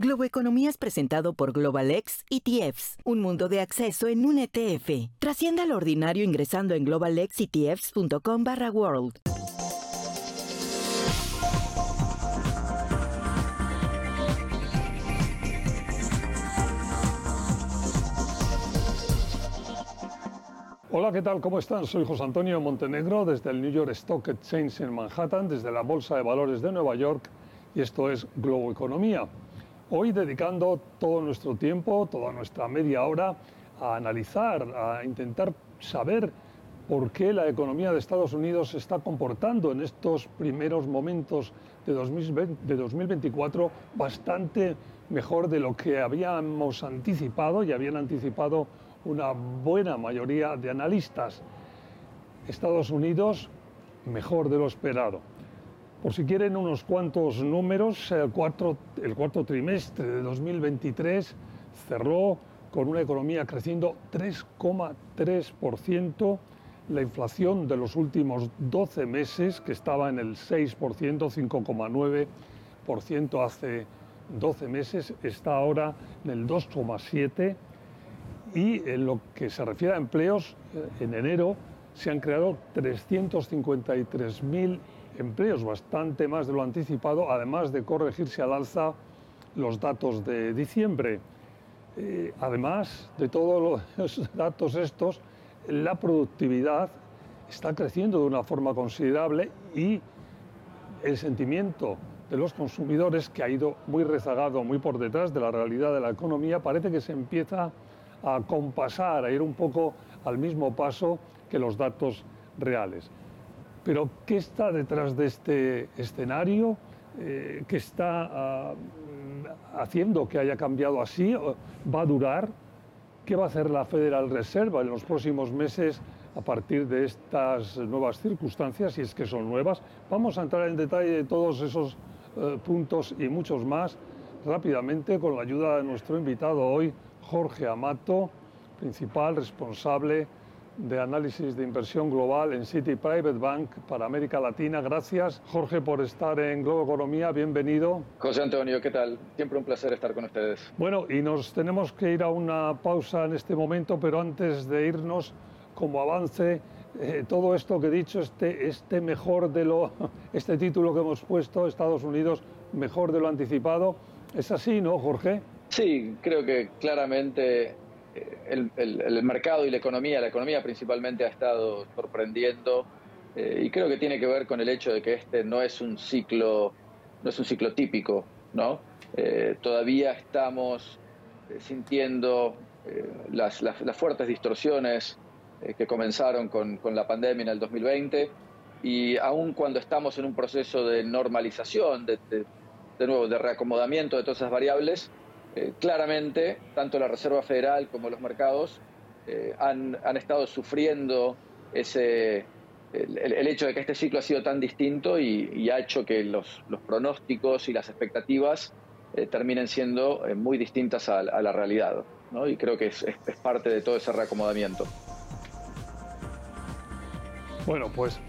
Globo Economía es presentado por GlobalX ETFs, un mundo de acceso en un ETF. Trascienda lo ordinario ingresando en globalxetfs.com barra world. Hola, ¿qué tal? ¿Cómo están? Soy José Antonio Montenegro desde el New York Stock Exchange en Manhattan, desde la Bolsa de Valores de Nueva York y esto es Globo Economía. Hoy dedicando todo nuestro tiempo, toda nuestra media hora a analizar, a intentar saber por qué la economía de Estados Unidos se está comportando en estos primeros momentos de, 2024 bastante mejor de lo que habíamos anticipado y habían anticipado una buena mayoría de analistas. Estados Unidos mejor de lo esperado. Por si quieren unos cuantos números, el cuarto, el cuarto trimestre de 2023 cerró con una economía creciendo 3,3%, la inflación de los últimos 12 meses, que estaba en el 6%, 5,9% hace 12 meses, está ahora en el 2,7%, y en lo que se refiere a empleos, eh, en enero se han creado 353.000 empleos, bastante más de lo anticipado, además de corregirse al alza los datos de diciembre. Eh, además de todos los datos estos, la productividad está creciendo de una forma considerable y el sentimiento de los consumidores, que ha ido muy rezagado, muy por detrás de la realidad de la economía, parece que se empieza a compasar, a ir un poco al mismo paso que los datos reales. Pero ¿qué está detrás de este escenario? Eh, ¿Qué está ah, haciendo que haya cambiado así? ¿Va a durar? ¿Qué va a hacer la Federal Reserve en los próximos meses a partir de estas nuevas circunstancias, si es que son nuevas? Vamos a entrar en detalle de todos esos eh, puntos y muchos más rápidamente con la ayuda de nuestro invitado hoy, Jorge Amato, principal responsable de análisis de inversión global en City Private Bank para América Latina. Gracias, Jorge, por estar en Globo Economía. Bienvenido. José Antonio, ¿qué tal? Siempre un placer estar con ustedes. Bueno, y nos tenemos que ir a una pausa en este momento, pero antes de irnos, como avance, eh, todo esto que he dicho, este, este mejor de lo, este título que hemos puesto, Estados Unidos, mejor de lo anticipado, ¿es así, no, Jorge? Sí, creo que claramente el, mercado y la economía, la economía principalmente ha estado sorprendiendo eh, y creo que tiene que ver con el hecho de que este no es un ciclo, no es un ciclo típico, ¿no? Eh, todavía estamos eh, sintiendo las, fuertes distorsiones que comenzaron con, la pandemia en el 2020 y aun cuando estamos en un proceso de normalización, de, de nuevo, de reacomodamiento de todas esas variables, eh, claramente, tanto la Reserva Federal como los mercados eh, han, estado sufriendo ese, el, hecho de que este ciclo ha sido tan distinto y, ha hecho que los, pronósticos y las expectativas eh, terminen siendo muy distintas a, la realidad. Y creo que es, es parte de todo ese reacomodamiento. Bueno, pues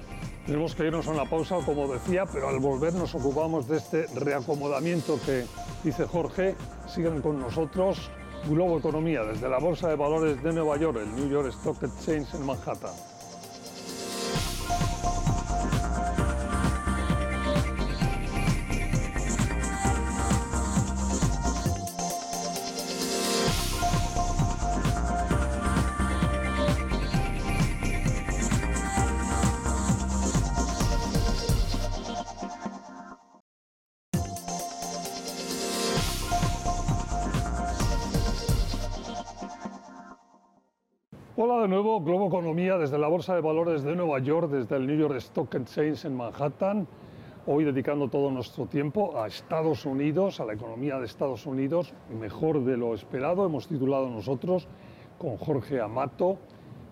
tenemos que irnos a una pausa, como decía, pero al volver nos ocupamos de este reacomodamiento que dice Jorge. Sigan con nosotros. Globo Economía, desde la Bolsa de Valores de Nueva York, el New York Stock Exchange en Manhattan. De nuevo, Globo Economía desde la Bolsa de Valores de Nueva York, desde el New York Stock Exchange en Manhattan. Hoy dedicando todo nuestro tiempo a Estados Unidos, a la economía de Estados Unidos, mejor de lo esperado. Hemos titulado nosotros con Jorge Amato,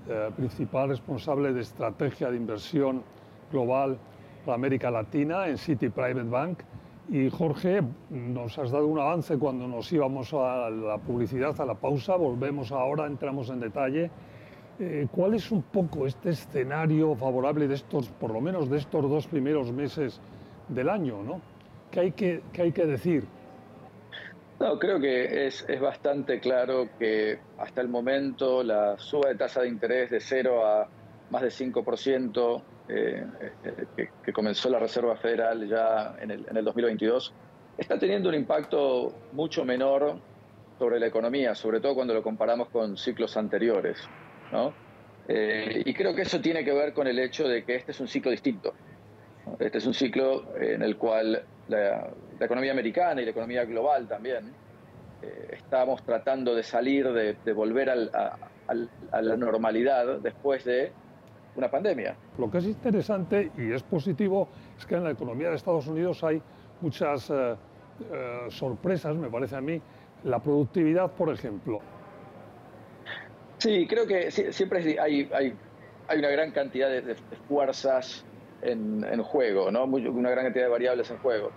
eh, principal responsable de estrategia de inversión global para América Latina en City Private Bank. Y Jorge, nos has dado un avance cuando nos íbamos a la publicidad, a la pausa. Volvemos ahora, entramos en detalle eh, ¿Cuál es un poco este escenario favorable de estos, por lo menos de estos dos primeros meses del año, ¿no? ¿Qué hay que, hay que decir? No, creo que es, es, bastante claro que hasta el momento la suba de tasa de interés de 0 a más de 5% eh, que, que, comenzó la Reserva Federal ya en el, en el 2022 está teniendo un impacto mucho menor sobre la economía, sobre todo cuando lo comparamos con ciclos anteriores. ¿No? Eh, y creo que eso tiene que ver con el hecho de que este es un ciclo distinto. Este es un ciclo en el cual la, economía americana y la economía global también eh, estamos tratando de salir, de, volver a, la normalidad después de una pandemia. Lo que es interesante y es positivo es que en la economía de Estados Unidos hay muchas eh, eh, sorpresas, me parece a mí, la productividad, por ejemplo. Sí, creo que siempre hay, hay, hay una gran cantidad de, fuerzas en, en, juego, ¿no? una gran cantidad de variables en juego.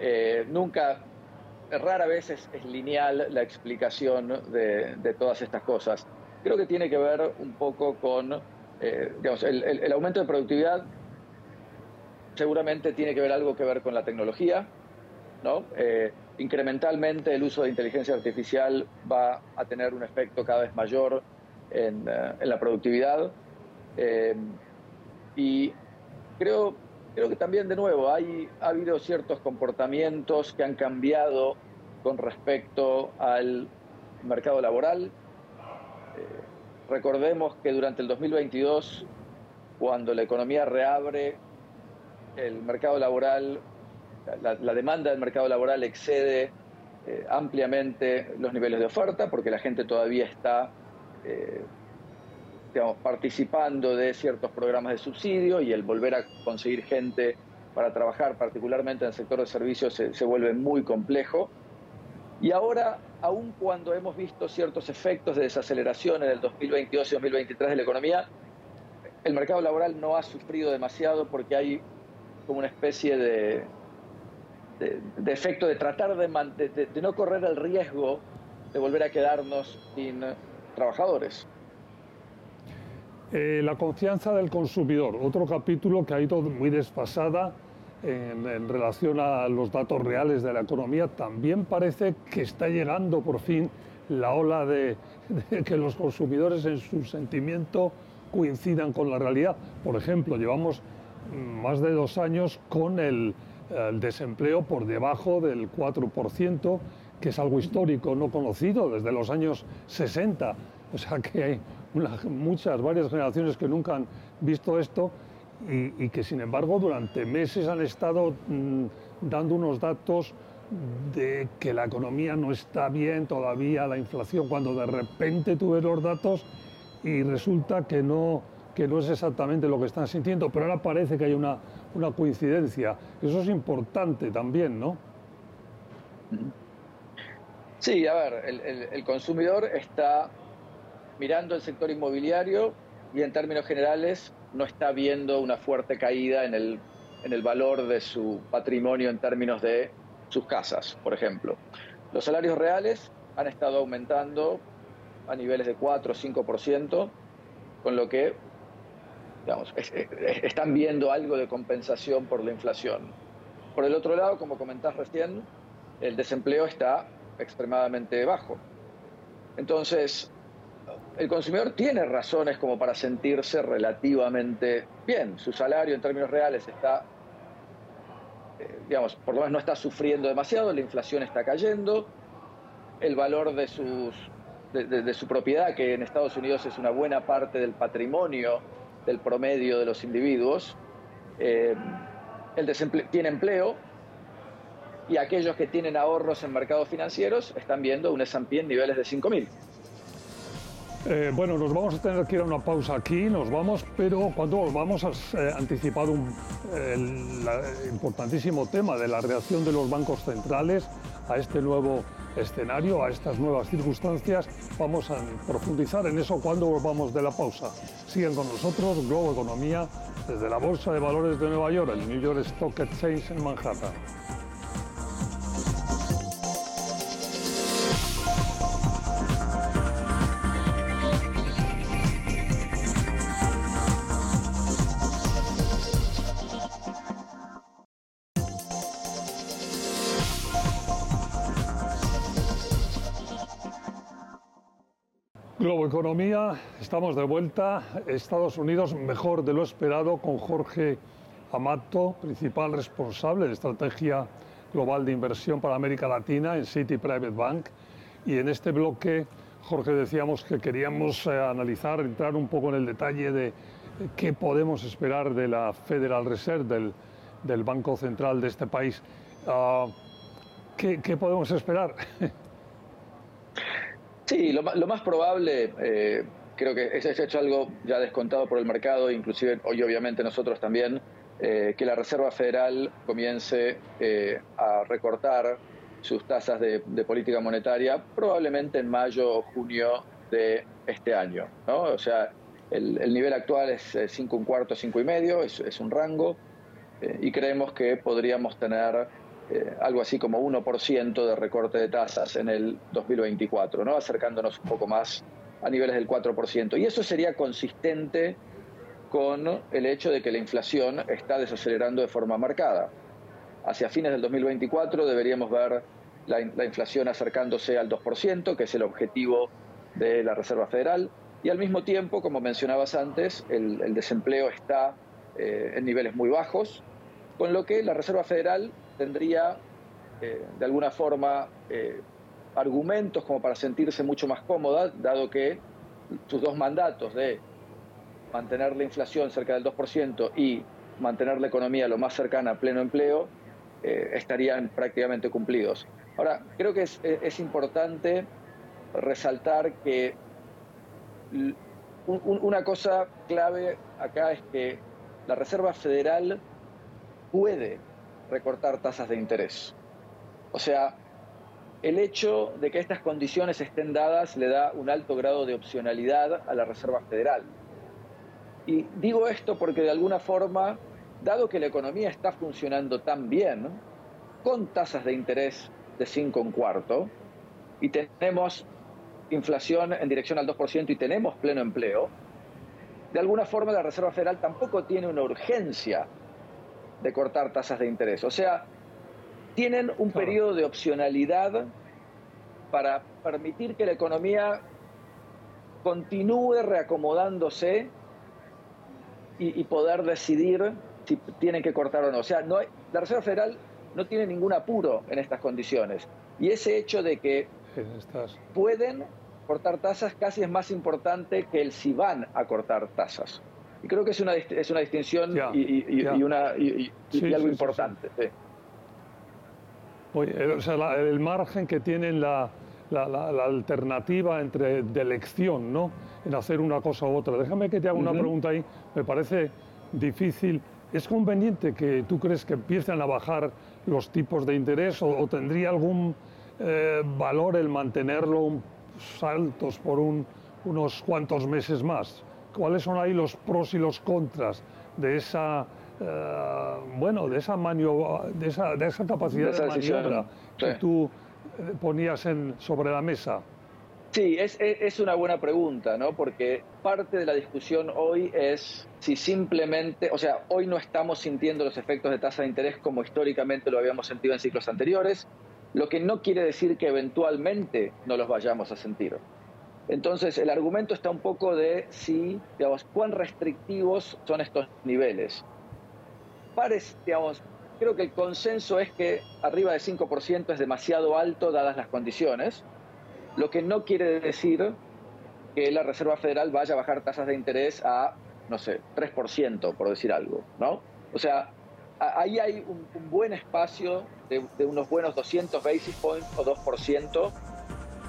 Eh, nunca, rara vez es, lineal la explicación de, de, todas estas cosas. Creo que tiene que ver un poco con, eh, digamos, el, el, aumento de productividad seguramente tiene que ver algo que ver con la tecnología, ¿no? Eh, incrementalmente el uso de inteligencia artificial va a tener un efecto cada vez mayor en, en la productividad. y creo creo que también de nuevo hay, ha habido ciertos comportamientos que han cambiado con respecto al mercado laboral. Eh, recordemos que durante el 2022, cuando la economía reabre, el mercado laboral, la, demanda del mercado laboral excede eh, ampliamente los niveles de oferta porque la gente todavía está eh, participando de ciertos programas de subsidio y el volver a conseguir gente para trabajar, particularmente en el sector de servicios, se, vuelve muy complejo. Y ahora, aun cuando hemos visto ciertos efectos de desaceleración en el 2022 y 2023 de la economía, el mercado laboral no ha sufrido demasiado porque hay como una especie de, de, efecto de tratar de, de no correr el riesgo de volver a quedarnos sin trabajadores. Eh, la confianza del consumidor, otro capítulo que ha ido muy desfasada en, relación a los datos reales de la economía. También parece que está llegando por fin la ola de, que los consumidores en su sentimiento coincidan con la realidad. Por ejemplo, llevamos más de dos años con el, el desempleo por debajo del 4%, que es algo histórico no conocido desde los años 60. O sea que hay muchas, varias generaciones que nunca han visto esto y, que sin embargo durante meses han estado mm, dando unos datos de que la economía no está bien todavía, la inflación, cuando de repente tú ves los datos y resulta que no, que no es exactamente lo que están sintiendo, pero ahora parece que hay una, una coincidencia. Eso es importante también, ¿no? Sí, a ver, el, el consumidor está mirando el sector inmobiliario y en términos generales no está viendo una fuerte caída en el, en el valor de su patrimonio en términos de sus casas, por ejemplo. Los salarios reales han estado aumentando a niveles de 4 o 5%, con lo que digamos, están viendo algo de compensación por la inflación. Por el otro lado, como comentás recién, el desempleo está extremadamente bajo. Entonces, el consumidor tiene razones como para sentirse relativamente bien. Su salario en términos reales está, eh, digamos, por lo menos no está sufriendo demasiado, la inflación está cayendo, el valor de, sus, de, su propiedad, que en Estados Unidos es una buena parte del patrimonio del promedio de los individuos, eh, el tiene empleo y aquellos que tienen ahorros en mercados financieros están viendo un S&P en niveles de 5.000. Eh, bueno, nos vamos a tener que ir a una pausa aquí, nos vamos, pero cuando volvamos has eh, anticipado un, el, importantísimo tema de la reacción de los bancos centrales a este nuevo escenario, a estas nuevas circunstancias. Vamos a profundizar en eso cuando volvamos de la pausa. Siguen con nosotros Globo Economía desde la Bolsa de Valores de Nueva York, el New York Stock Exchange en Manhattan. Globo Economía, estamos de vuelta. Estados Unidos mejor de lo esperado con Jorge Amato, principal responsable de estrategia global de inversión para América Latina en City Private Bank. Y en este bloque, Jorge, decíamos que queríamos eh, analizar, entrar un poco en el detalle de qué podemos esperar de la Federal Reserve, del, del Banco Central de este país. Ah, ¿qué, ¿qué, podemos esperar? Sí, lo, lo más probable, eh, creo que es, hecho algo ya descontado por el mercado, inclusive hoy obviamente nosotros también, eh, que la Reserva Federal comience eh, a recortar sus tasas de, política monetaria probablemente en mayo o junio de este año. ¿no? O sea, el, nivel actual es 5 un cuarto, 5 y medio, es, es un rango, y creemos que podríamos tener eh, algo así como 1% de recorte de tasas en el 2024, ¿no? acercándonos un poco más a niveles del 4%. Y eso sería consistente con el hecho de que la inflación está desacelerando de forma marcada. Hacia fines del 2024 deberíamos ver la, inflación acercándose al 2%, que es el objetivo de la Reserva Federal, y al mismo tiempo, como mencionabas antes, el, desempleo está eh, en niveles muy bajos, con lo que la Reserva Federal tendría eh, de alguna forma eh, argumentos como para sentirse mucho más cómoda, dado que sus dos mandatos de mantener la inflación cerca del 2% y mantener la economía lo más cercana a pleno empleo, eh, estarían prácticamente cumplidos. Ahora, creo que es, es importante resaltar que una cosa clave acá es que la Reserva Federal puede recortar tasas de interés. O sea, el hecho de que estas condiciones estén dadas le da un alto grado de opcionalidad a la Reserva Federal. Y digo esto porque de alguna forma, dado que la economía está funcionando tan bien, con tasas de interés de 5 un cuarto, y tenemos inflación en dirección al 2% y tenemos pleno empleo, de alguna forma la Reserva Federal tampoco tiene una urgencia de cortar tasas de interés. O sea, tienen un periodo de opcionalidad para permitir que la economía continúe reacomodándose y, poder decidir si tienen que cortar o no. O sea, no la Reserva Federal no tiene ningún apuro en estas condiciones. Y ese hecho de que pueden cortar tasas casi es más importante que el si van a cortar tasas. Y creo que es una, es una distinción y, una, y, algo importante. el margen que tienen la, la, alternativa entre de elección, ¿no? En hacer una cosa u otra. Déjame que te haga una pregunta ahí. Me parece difícil. ¿Es conveniente que tú crees que empiecen a bajar los tipos de interés o, tendría algún eh, valor el mantenerlo saltos por un, unos cuantos meses más? Cuáles son ahí los pros y los contras de esa eh, bueno de esa de esa, de esa capacidad de, maniobra que tú eh, ponías en, sobre la mesa. Sí, es, es, una buena pregunta, ¿no? Porque parte de la discusión hoy es si simplemente, o sea, hoy no estamos sintiendo los efectos de tasa de interés como históricamente lo habíamos sentido en ciclos anteriores, lo que no quiere decir que eventualmente no los vayamos a sentir. Entonces, el argumento está un poco de si, digamos, cuán restrictivos son estos niveles. Parece, digamos, creo que el consenso es que arriba de 5% es demasiado alto dadas las condiciones, lo que no quiere decir que la Reserva Federal vaya a bajar tasas de interés a, no sé, 3%, por decir algo, ¿no? O sea, ahí hay un, buen espacio de, de, unos buenos 200 basis points o 2%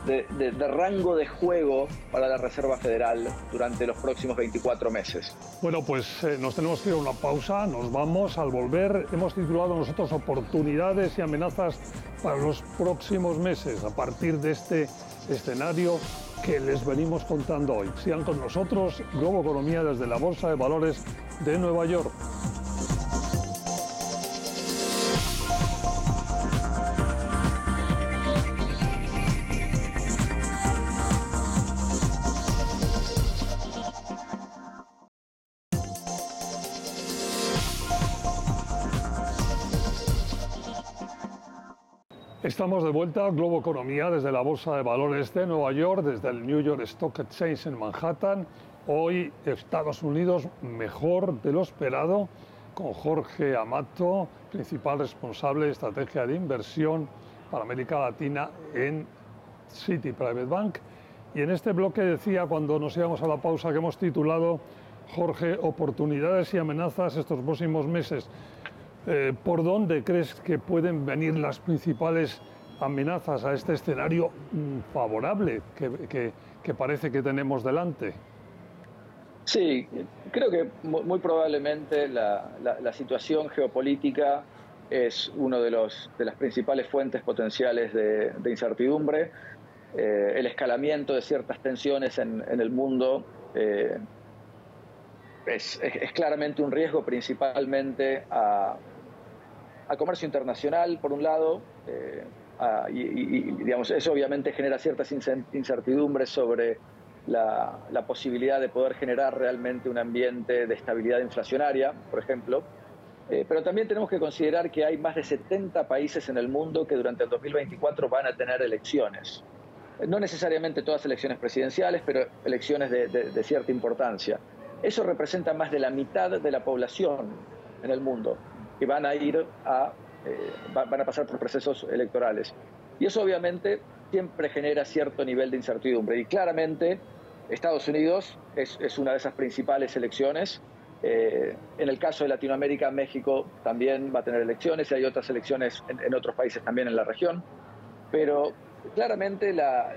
de, rango de juego para la Reserva Federal durante los próximos 24 meses. Bueno, pues eh, nos tenemos que ir a una pausa, nos vamos al volver. Hemos titulado nosotros oportunidades y amenazas para los próximos meses a partir de este escenario que les venimos contando hoy. Sigan con nosotros, Globo Economía desde la Bolsa de Valores de Nueva York. Estamos de vuelta Globo Economía desde la Bolsa de Valores de Nueva York, desde el New York Stock Exchange en Manhattan. Hoy Estados Unidos mejor de lo esperado, con Jorge Amato, principal responsable de estrategia de inversión para América Latina en City Private Bank. Y en este bloque decía, cuando nos íbamos a la pausa, que hemos titulado, Jorge, oportunidades y amenazas estos próximos meses. Eh, ¿Por dónde crees que pueden venir las principales amenazas a este escenario mm, favorable que, parece que tenemos delante? Sí, creo que muy, probablemente la, situación geopolítica es una de, de las principales fuentes potenciales de, incertidumbre. Eh, el escalamiento de ciertas tensiones en, el mundo eh, es, claramente un riesgo principalmente a, a comercio internacional, por un lado, eh, y, digamos, eso obviamente genera ciertas incertidumbres sobre la, posibilidad de poder generar realmente un ambiente de estabilidad inflacionaria, por ejemplo. Eh, pero también tenemos que considerar que hay más de 70 países en el mundo que durante el 2024 van a tener elecciones. No necesariamente todas elecciones presidenciales, pero elecciones de cierta importancia. Eso representa más de la mitad de la población en el mundo que van a ir a, van a pasar por procesos electorales. Y eso obviamente siempre genera cierto nivel de incertidumbre. Y claramente Estados Unidos es, es una de esas principales elecciones. Eh, en el caso de Latinoamérica, México también va a tener elecciones y hay otras elecciones en, otros países también en la región. Pero claramente la,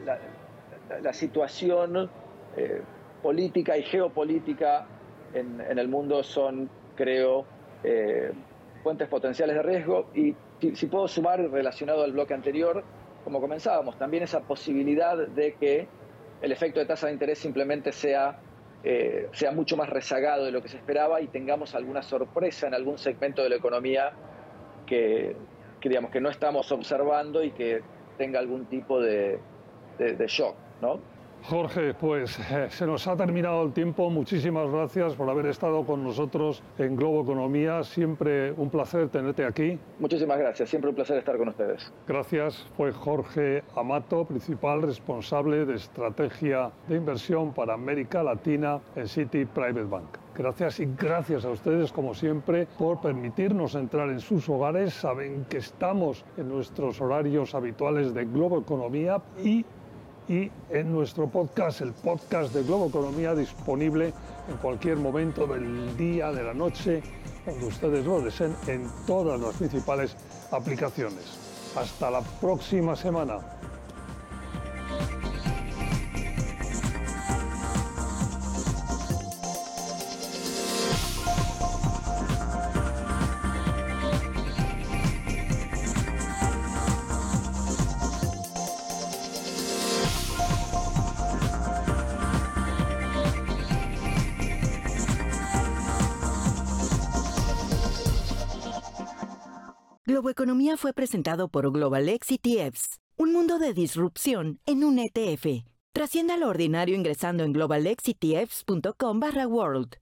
la, situación eh, política y geopolítica en, en, el mundo son, creo, fuentes potenciales de riesgo y si, puedo sumar relacionado al bloque anterior, como comenzábamos, también esa posibilidad de que el efecto de tasa de interés simplemente sea, eh, sea mucho más rezagado de lo que se esperaba y tengamos alguna sorpresa en algún segmento de la economía que, digamos, que no estamos observando y que tenga algún tipo de, de, de shock, ¿no? Jorge, pues eh, se nos ha terminado el tiempo. Muchísimas gracias por haber estado con nosotros en Globo Economía. Siempre un placer tenerte aquí. Muchísimas gracias. Siempre un placer estar con ustedes. Gracias. Fue Jorge Amato, principal responsable de estrategia de inversión para América Latina en City Private Bank. Gracias y gracias a ustedes, como siempre, por permitirnos entrar en sus hogares. Saben que estamos en nuestros horarios habituales de Globo Economía y y en nuestro podcast, el podcast de Globo Economía, disponible en cualquier momento del día, de la noche, cuando ustedes lo deseen, en todas las principales aplicaciones. Hasta la próxima semana. Economía fue presentado por Global X ETFs, un mundo de disrupción en un ETF. Trascienda lo ordinario ingresando en globalexetfs.com barra world.